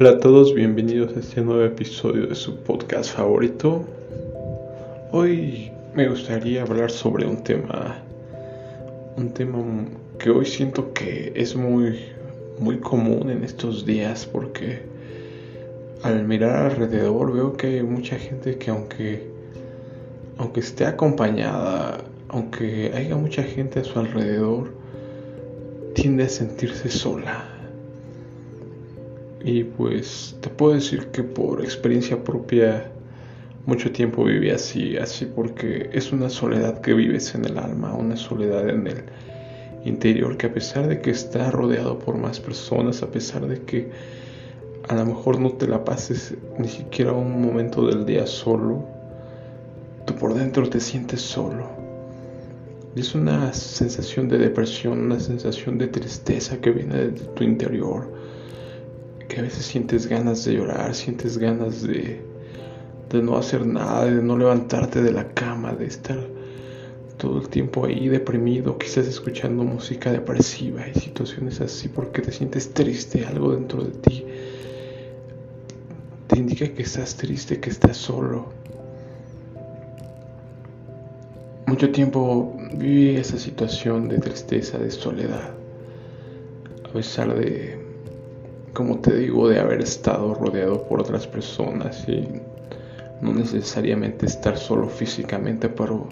Hola a todos, bienvenidos a este nuevo episodio de su podcast favorito. Hoy me gustaría hablar sobre un tema, un tema que hoy siento que es muy, muy común en estos días porque al mirar alrededor veo que hay mucha gente que aunque, aunque esté acompañada, aunque haya mucha gente a su alrededor, tiende a sentirse sola y pues te puedo decir que por experiencia propia mucho tiempo viví así, así porque es una soledad que vives en el alma, una soledad en el interior que a pesar de que está rodeado por más personas, a pesar de que a lo mejor no te la pases ni siquiera un momento del día solo, tú por dentro te sientes solo. Es una sensación de depresión, una sensación de tristeza que viene de tu interior que a veces sientes ganas de llorar, sientes ganas de, de no hacer nada, de no levantarte de la cama, de estar todo el tiempo ahí deprimido, quizás escuchando música depresiva y situaciones así porque te sientes triste, algo dentro de ti te indica que estás triste, que estás solo. Mucho tiempo viví esa situación de tristeza, de soledad, a pesar de como te digo, de haber estado rodeado por otras personas y no necesariamente estar solo físicamente, pero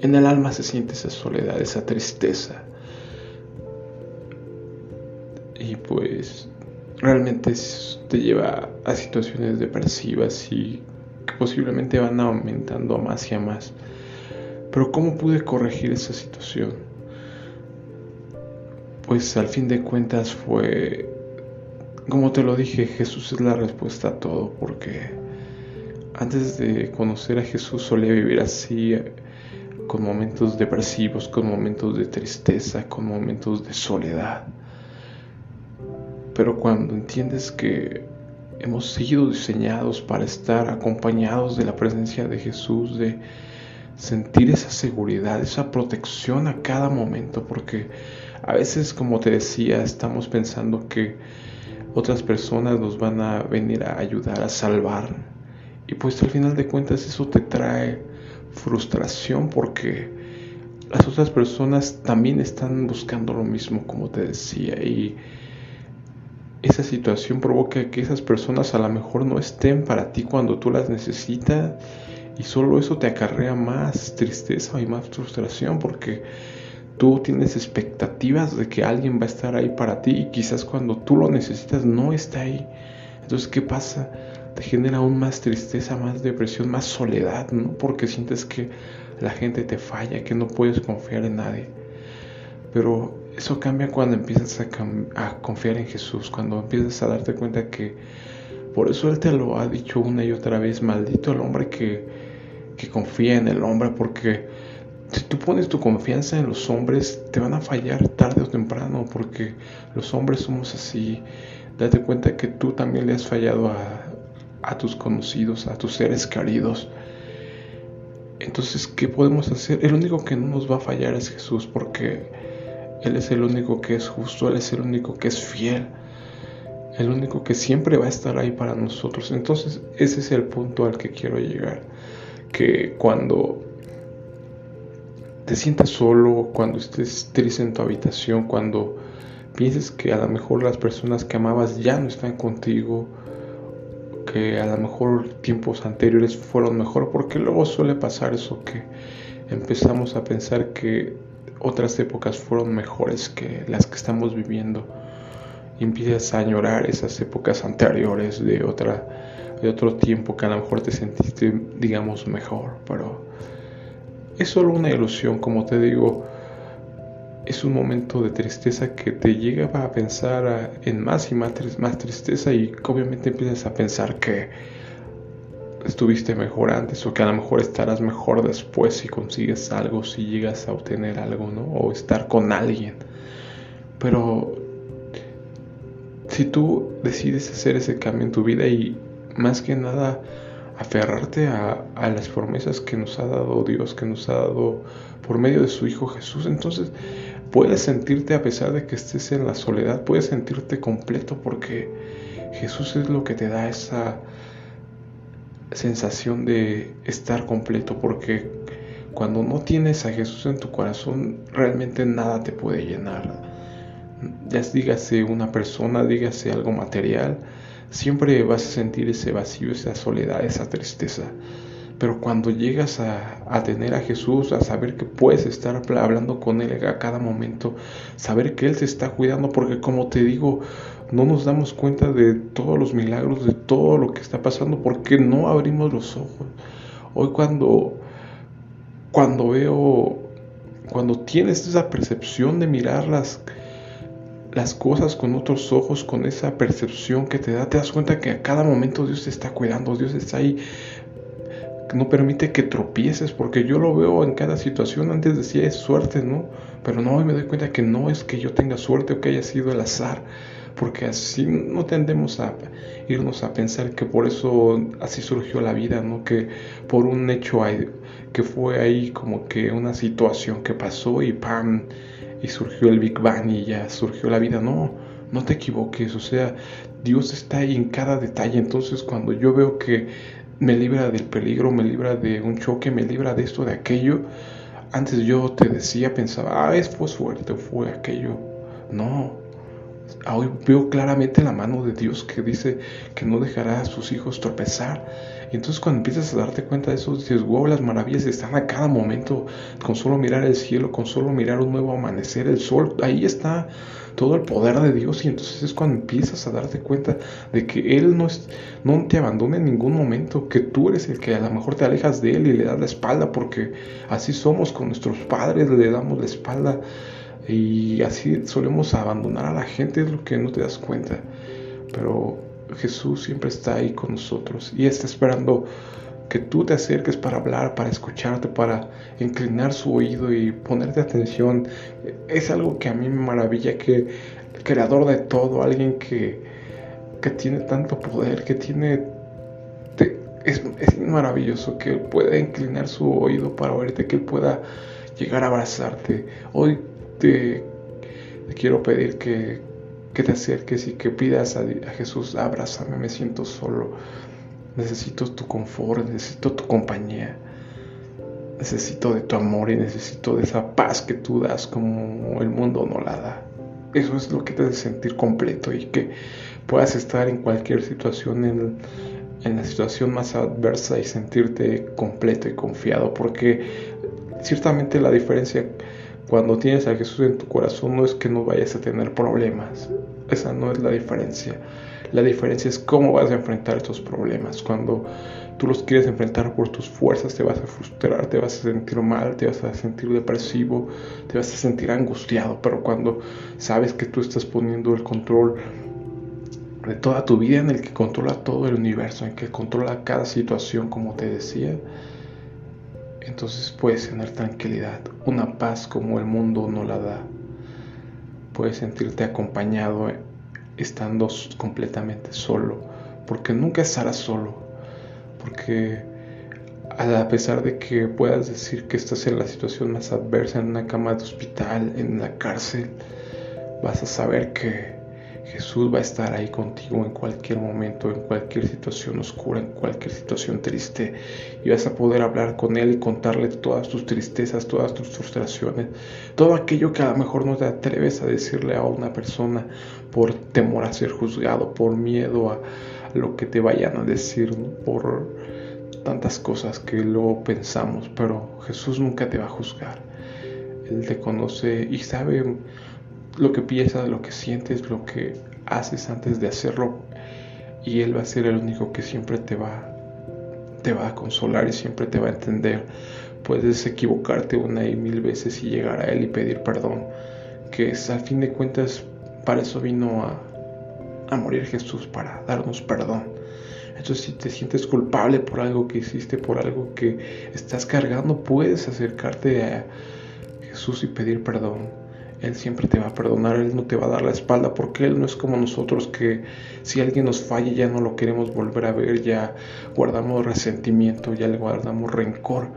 en el alma se siente esa soledad, esa tristeza. Y pues realmente te lleva a situaciones depresivas y que posiblemente van aumentando más y más. Pero ¿cómo pude corregir esa situación? Pues al fin de cuentas fue como te lo dije, Jesús es la respuesta a todo, porque antes de conocer a Jesús solía vivir así, con momentos depresivos, con momentos de tristeza, con momentos de soledad. Pero cuando entiendes que hemos sido diseñados para estar acompañados de la presencia de Jesús, de sentir esa seguridad, esa protección a cada momento, porque a veces, como te decía, estamos pensando que otras personas nos van a venir a ayudar a salvar. Y pues al final de cuentas eso te trae frustración porque las otras personas también están buscando lo mismo, como te decía. Y esa situación provoca que esas personas a lo mejor no estén para ti cuando tú las necesitas. Y solo eso te acarrea más tristeza y más frustración porque tú tienes expectativas de que alguien va a estar ahí para ti y quizás cuando tú lo necesitas no está ahí. Entonces, ¿qué pasa? Te genera aún más tristeza, más depresión, más soledad, ¿no? Porque sientes que la gente te falla, que no puedes confiar en nadie. Pero eso cambia cuando empiezas a, confiar en Jesús, cuando empiezas a darte cuenta que por eso Él te lo ha dicho una y otra vez, maldito el hombre que, que confía en el hombre, porque si tú pones tu confianza en los hombres, te van a fallar tarde o temprano, porque los hombres somos así. Date cuenta que tú también le has fallado a, a tus conocidos, a tus seres queridos. Entonces, ¿qué podemos hacer? El único que no nos va a fallar es Jesús, porque Él es el único que es justo, Él es el único que es fiel, el único que siempre va a estar ahí para nosotros. Entonces, ese es el punto al que quiero llegar, que cuando te sientas solo, cuando estés triste en tu habitación, cuando pienses que a lo mejor las personas que amabas ya no están contigo, que a lo mejor tiempos anteriores fueron mejor, porque luego suele pasar eso que empezamos a pensar que otras épocas fueron mejores que las que estamos viviendo y empiezas a añorar esas épocas anteriores de otra de otro tiempo que a lo mejor te sentiste digamos mejor, pero es solo una ilusión, como te digo, es un momento de tristeza que te llega a pensar en más y más, más tristeza y obviamente empiezas a pensar que estuviste mejor antes o que a lo mejor estarás mejor después si consigues algo, si llegas a obtener algo, ¿no? O estar con alguien. Pero si tú decides hacer ese cambio en tu vida y más que nada aferrarte a, a, las promesas que nos ha dado Dios, que nos ha dado por medio de su Hijo Jesús. Entonces puedes sentirte, a pesar de que estés en la soledad, puedes sentirte completo porque Jesús es lo que te da esa sensación de estar completo, porque cuando no tienes a Jesús en tu corazón, realmente nada te puede llenar. Ya dígase una persona, dígase algo material, siempre vas a sentir ese vacío, esa soledad, esa tristeza. Pero cuando llegas a, tener a Jesús, a saber que puedes estar hablando con Él a cada momento, saber que Él te está cuidando, porque como te digo, no nos damos cuenta de todos los milagros, de todo lo que está pasando, porque no abrimos los ojos. Hoy cuando, cuando veo, cuando tienes esa percepción de mirar las, las cosas con otros ojos, con esa percepción que te da, te das cuenta que a cada momento Dios te está cuidando, Dios está ahí no permite que tropieces, porque yo lo veo en cada situación, antes decía es suerte, ¿no? Pero no, me doy cuenta que no es que yo tenga suerte o que haya sido el azar, porque así no tendemos a irnos a pensar que por eso así surgió la vida, ¿no? Que por un hecho que fue ahí como que una situación que pasó y ¡pam! Y surgió el Big Bang y ya surgió la vida, no, no te equivoques, o sea, Dios está ahí en cada detalle, entonces cuando yo veo que me libra del peligro, me libra de un choque, me libra de esto, de aquello. Antes yo te decía, pensaba, ah, es fue suerte, fue aquello. No, hoy veo claramente la mano de Dios que dice que no dejará a sus hijos tropezar. Y entonces cuando empiezas a darte cuenta de eso, dices, wow, las maravillas están a cada momento, con solo mirar el cielo, con solo mirar un nuevo amanecer, el sol, ahí está todo el poder de Dios y entonces es cuando empiezas a darte cuenta de que Él no, es, no te abandona en ningún momento, que tú eres el que a lo mejor te alejas de Él y le das la espalda, porque así somos con nuestros padres, le damos la espalda y así solemos abandonar a la gente, es lo que no te das cuenta. Pero Jesús siempre está ahí con nosotros y está esperando que tú te acerques para hablar, para escucharte, para inclinar su oído y ponerte atención. Es algo que a mí me maravilla que el creador de todo, alguien que, que tiene tanto poder, que tiene... es, es, maravilloso que pueda inclinar su oído para oírte, que él pueda llegar a abrazarte. Hoy te, quiero pedir que, que, te acerques y que pidas a, a Jesús, abrázame, me siento solo Necesito tu confort, necesito tu compañía. Necesito de tu amor y necesito de esa paz que tú das como el mundo no la da. Eso es lo que te hace sentir completo y que puedas estar en cualquier situación, en, en la situación más adversa y sentirte completo y confiado. Porque ciertamente la diferencia cuando tienes a Jesús en tu corazón no es que no vayas a tener problemas. Esa no es la diferencia. La diferencia es cómo vas a enfrentar estos problemas. Cuando tú los quieres enfrentar por tus fuerzas, te vas a frustrar, te vas a sentir mal, te vas a sentir depresivo, te vas a sentir angustiado. Pero cuando sabes que tú estás poniendo el control de toda tu vida, en el que controla todo el universo, en que controla cada situación, como te decía, entonces puedes tener tranquilidad, una paz como el mundo no la da. Puedes sentirte acompañado estando completamente solo, porque nunca estarás solo, porque a pesar de que puedas decir que estás en la situación más adversa, en una cama de hospital, en la cárcel, vas a saber que Jesús va a estar ahí contigo en cualquier momento, en cualquier situación oscura, en cualquier situación triste. Y vas a poder hablar con Él y contarle todas tus tristezas, todas tus frustraciones, todo aquello que a lo mejor no te atreves a decirle a una persona por temor a ser juzgado, por miedo a lo que te vayan a decir, por tantas cosas que luego pensamos. Pero Jesús nunca te va a juzgar. Él te conoce y sabe lo que piensas, lo que sientes, lo que haces antes de hacerlo y él va a ser el único que siempre te va te va a consolar y siempre te va a entender. Puedes equivocarte una y mil veces y llegar a él y pedir perdón, que es, al fin de cuentas para eso vino a, a morir Jesús, para darnos perdón. Entonces si te sientes culpable por algo que hiciste, por algo que estás cargando, puedes acercarte a Jesús y pedir perdón Él siempre te va a perdonar, Él no te va a dar la espalda, porque Él no es como nosotros que si alguien nos falla ya no lo queremos volver a ver, ya guardamos resentimiento, ya le guardamos rencor.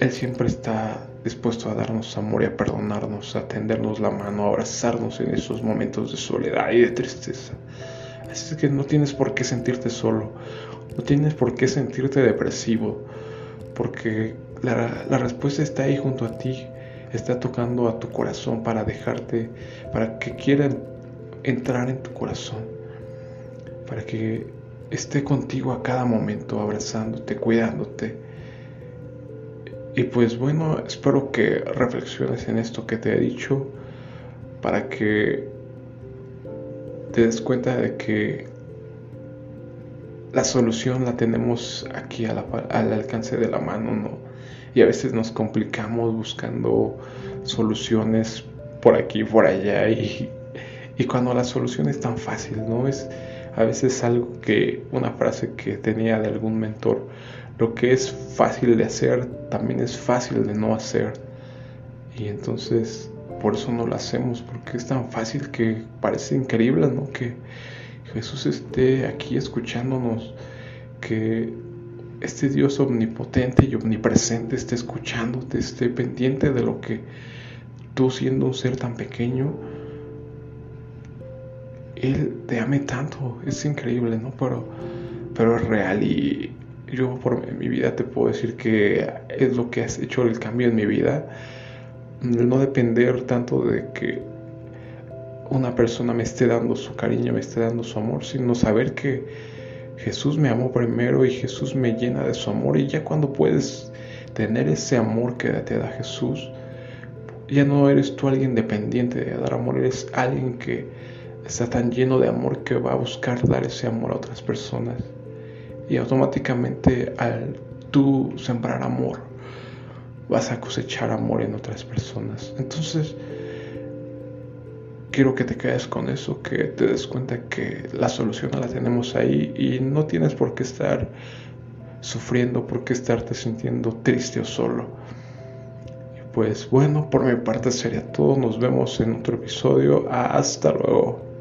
Él siempre está dispuesto a darnos amor y a perdonarnos, a tendernos la mano, a abrazarnos en esos momentos de soledad y de tristeza. Así es que no tienes por qué sentirte solo, no tienes por qué sentirte depresivo, porque la, la respuesta está ahí junto a ti, está tocando a tu corazón para dejarte, para que quieran entrar en tu corazón, para que esté contigo a cada momento, abrazándote, cuidándote. Y pues bueno, espero que reflexiones en esto que te he dicho para que te des cuenta de que la solución la tenemos aquí al alcance de la mano, ¿no? Y a veces nos complicamos buscando soluciones por aquí por allá y, y cuando la solución es tan fácil, ¿no? Es a veces algo que, una frase que tenía de algún mentor, lo que es fácil de hacer también es fácil de no hacer. Y entonces por eso no lo hacemos, porque es tan fácil que parece increíble, ¿no? Que Jesús esté aquí escuchándonos, que este Dios omnipotente y omnipresente esté escuchándote, esté pendiente de lo que tú siendo un ser tan pequeño, Él te ame tanto, es increíble, ¿no? Pero, pero es real y yo por mi vida te puedo decir que es lo que has hecho el cambio en mi vida, no depender tanto de que una persona me esté dando su cariño, me esté dando su amor, sino saber que Jesús me amó primero y Jesús me llena de su amor y ya cuando puedes tener ese amor que te da Jesús, ya no eres tú alguien dependiente de dar amor, eres alguien que está tan lleno de amor que va a buscar dar ese amor a otras personas. Y automáticamente al tú sembrar amor, vas a cosechar amor en otras personas. Entonces, quiero que te quedes con eso, que te des cuenta que la solución la tenemos ahí y no tienes por qué estar sufriendo, por qué estarte sintiendo triste o solo. pues bueno, por mi parte sería todo. Nos vemos en otro episodio. Hasta luego.